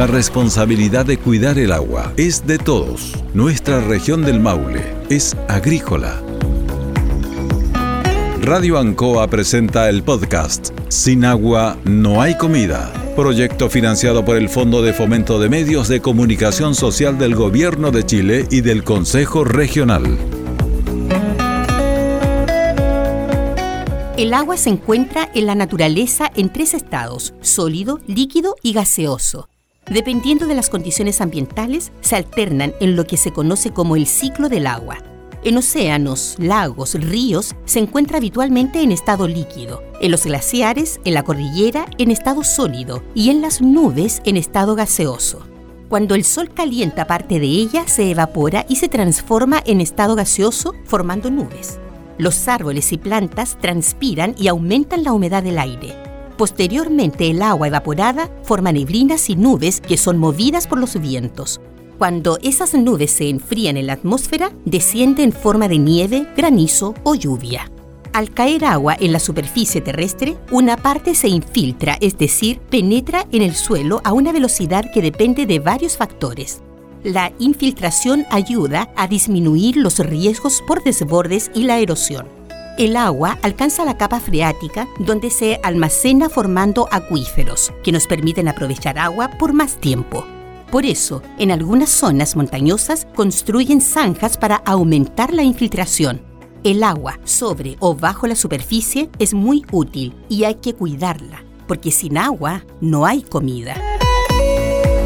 La responsabilidad de cuidar el agua es de todos. Nuestra región del Maule es agrícola. Radio Ancoa presenta el podcast Sin agua no hay comida. Proyecto financiado por el Fondo de Fomento de Medios de Comunicación Social del Gobierno de Chile y del Consejo Regional. El agua se encuentra en la naturaleza en tres estados, sólido, líquido y gaseoso. Dependiendo de las condiciones ambientales, se alternan en lo que se conoce como el ciclo del agua. En océanos, lagos, ríos, se encuentra habitualmente en estado líquido, en los glaciares, en la cordillera, en estado sólido y en las nubes en estado gaseoso. Cuando el sol calienta parte de ella, se evapora y se transforma en estado gaseoso, formando nubes. Los árboles y plantas transpiran y aumentan la humedad del aire. Posteriormente, el agua evaporada forma neblinas y nubes que son movidas por los vientos. Cuando esas nubes se enfrían en la atmósfera, desciende en forma de nieve, granizo o lluvia. Al caer agua en la superficie terrestre, una parte se infiltra, es decir, penetra en el suelo a una velocidad que depende de varios factores. La infiltración ayuda a disminuir los riesgos por desbordes y la erosión. El agua alcanza la capa freática donde se almacena formando acuíferos que nos permiten aprovechar agua por más tiempo. Por eso, en algunas zonas montañosas construyen zanjas para aumentar la infiltración. El agua sobre o bajo la superficie es muy útil y hay que cuidarla, porque sin agua no hay comida.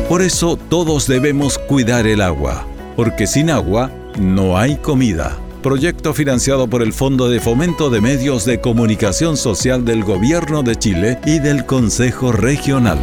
Por eso todos debemos cuidar el agua, porque sin agua no hay comida. Proyecto financiado por el Fondo de Fomento de Medios de Comunicación Social del Gobierno de Chile y del Consejo Regional.